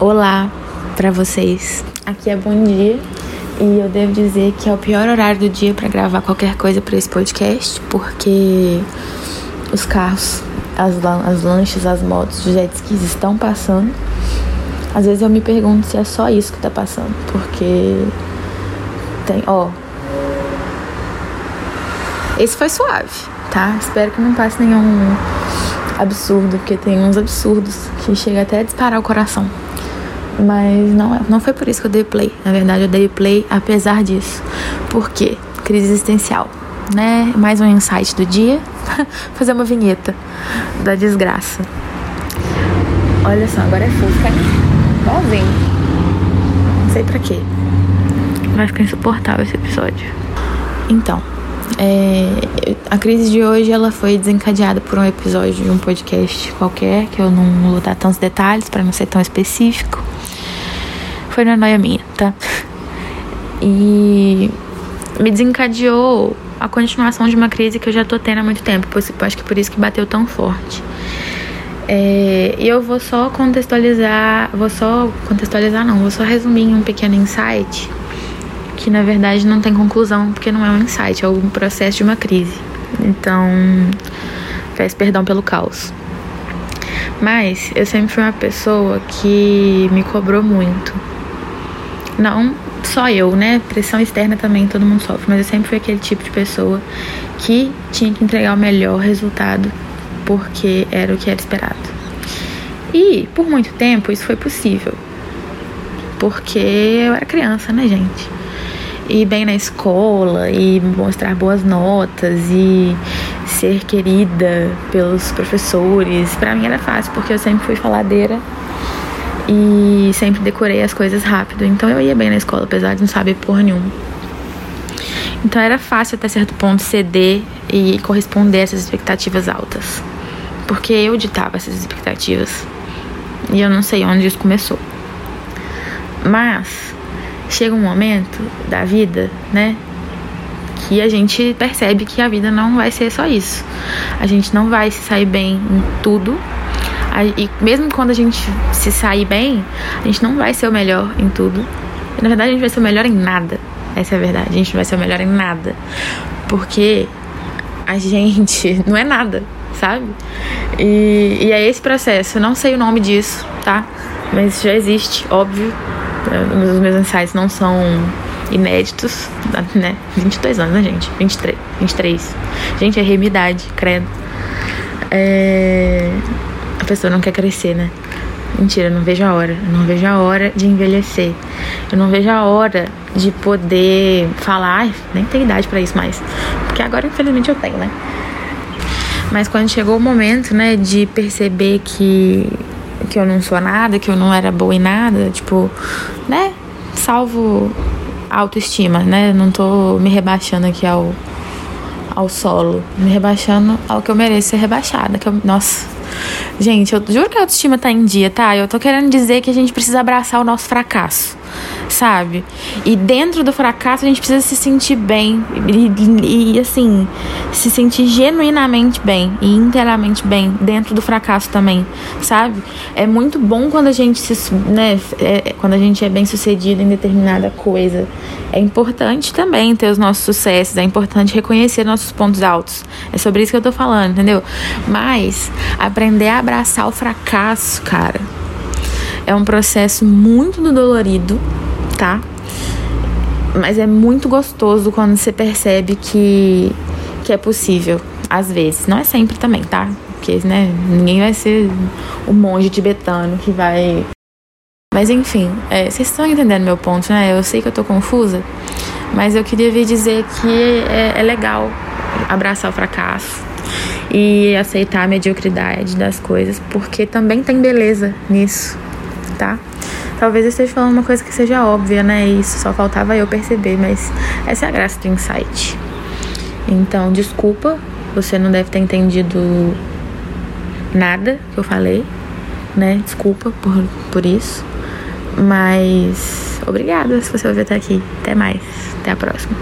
Olá para vocês. Aqui é bom dia e eu devo dizer que é o pior horário do dia para gravar qualquer coisa para esse podcast, porque os carros, as, as lanchas, as motos, os jet skis estão passando. Às vezes eu me pergunto se é só isso que tá passando, porque tem, ó. Esse foi suave, tá? Espero que não passe nenhum absurdo, porque tem uns absurdos que chega até a disparar o coração. Mas não, é, não foi por isso que eu dei play. Na verdade, eu dei play apesar disso. Por quê? Crise existencial, né? Mais um insight do dia. Fazer uma vinheta da desgraça. Olha só, agora é fusca, né? Igualzinho. Não sei pra quê. Vai ficar insuportável esse episódio. Então, é, a crise de hoje ela foi desencadeada por um episódio de um podcast qualquer, que eu não vou dar tantos detalhes para não ser tão específico. Foi na noia minha, tá? E me desencadeou a continuação de uma crise que eu já tô tendo há muito tempo. Acho que por isso que bateu tão forte. É, e eu vou só contextualizar, vou só contextualizar não, vou só resumir em um pequeno insight que na verdade não tem conclusão porque não é um insight, é um processo de uma crise. Então, peço perdão pelo caos. Mas eu sempre fui uma pessoa que me cobrou muito. Não só eu, né? Pressão externa também todo mundo sofre, mas eu sempre fui aquele tipo de pessoa que tinha que entregar o melhor resultado porque era o que era esperado. E por muito tempo isso foi possível. Porque eu era criança, né, gente? ir bem na escola e mostrar boas notas e ser querida pelos professores. Para mim era fácil porque eu sempre fui faladeira e sempre decorei as coisas rápido. Então eu ia bem na escola, apesar de não saber porra nenhuma. Então era fácil até certo ponto ceder e corresponder a essas expectativas altas. Porque eu ditava essas expectativas. E eu não sei onde isso começou. Mas chega um momento da vida, né? Que a gente percebe que a vida não vai ser só isso. A gente não vai se sair bem em tudo. E mesmo quando a gente se sair bem, a gente não vai ser o melhor em tudo. Na verdade, a gente vai ser o melhor em nada. Essa é a verdade. A gente não vai ser o melhor em nada. Porque a gente não é nada, sabe? E, e é esse processo. Eu não sei o nome disso, tá? Mas já existe, óbvio. Os meus insights não são inéditos, né? 22 anos, né, gente? 23. 23. Gente, errei minha idade, credo. É... A pessoa não quer crescer, né? Mentira, eu não vejo a hora. Eu não vejo a hora de envelhecer. Eu não vejo a hora de poder falar. Nem tenho idade para isso mais. Porque agora, infelizmente, eu tenho, né? Mas quando chegou o momento, né, de perceber que que eu não sou nada, que eu não era boa em nada, tipo, né? Salvo autoestima, né? Não tô me rebaixando aqui ao, ao solo, me rebaixando ao que eu mereço ser rebaixada. Que eu, nossa, gente, eu juro que a autoestima tá em dia, tá? Eu tô querendo dizer que a gente precisa abraçar o nosso fracasso sabe? E dentro do fracasso a gente precisa se sentir bem e, e, assim, se sentir genuinamente bem e inteiramente bem dentro do fracasso também, sabe? É muito bom quando a gente se, né, é, quando a gente é bem sucedido em determinada coisa. É importante também ter os nossos sucessos, é importante reconhecer nossos pontos altos. É sobre isso que eu tô falando, entendeu? Mas aprender a abraçar o fracasso, cara, é um processo muito dolorido, tá? Mas é muito gostoso quando você percebe que, que é possível, às vezes. Não é sempre também, tá? Porque, né, ninguém vai ser o monge tibetano que vai. Mas enfim, é, vocês estão entendendo meu ponto, né? Eu sei que eu tô confusa, mas eu queria vir dizer que é, é legal abraçar o fracasso e aceitar a mediocridade das coisas, porque também tem beleza nisso, tá? Talvez eu esteja falando uma coisa que seja óbvia, né? Isso só faltava eu perceber, mas essa é a graça do insight. Então, desculpa, você não deve ter entendido nada que eu falei, né? Desculpa por, por isso. Mas obrigada se você ouviu até aqui. Até mais. Até a próxima.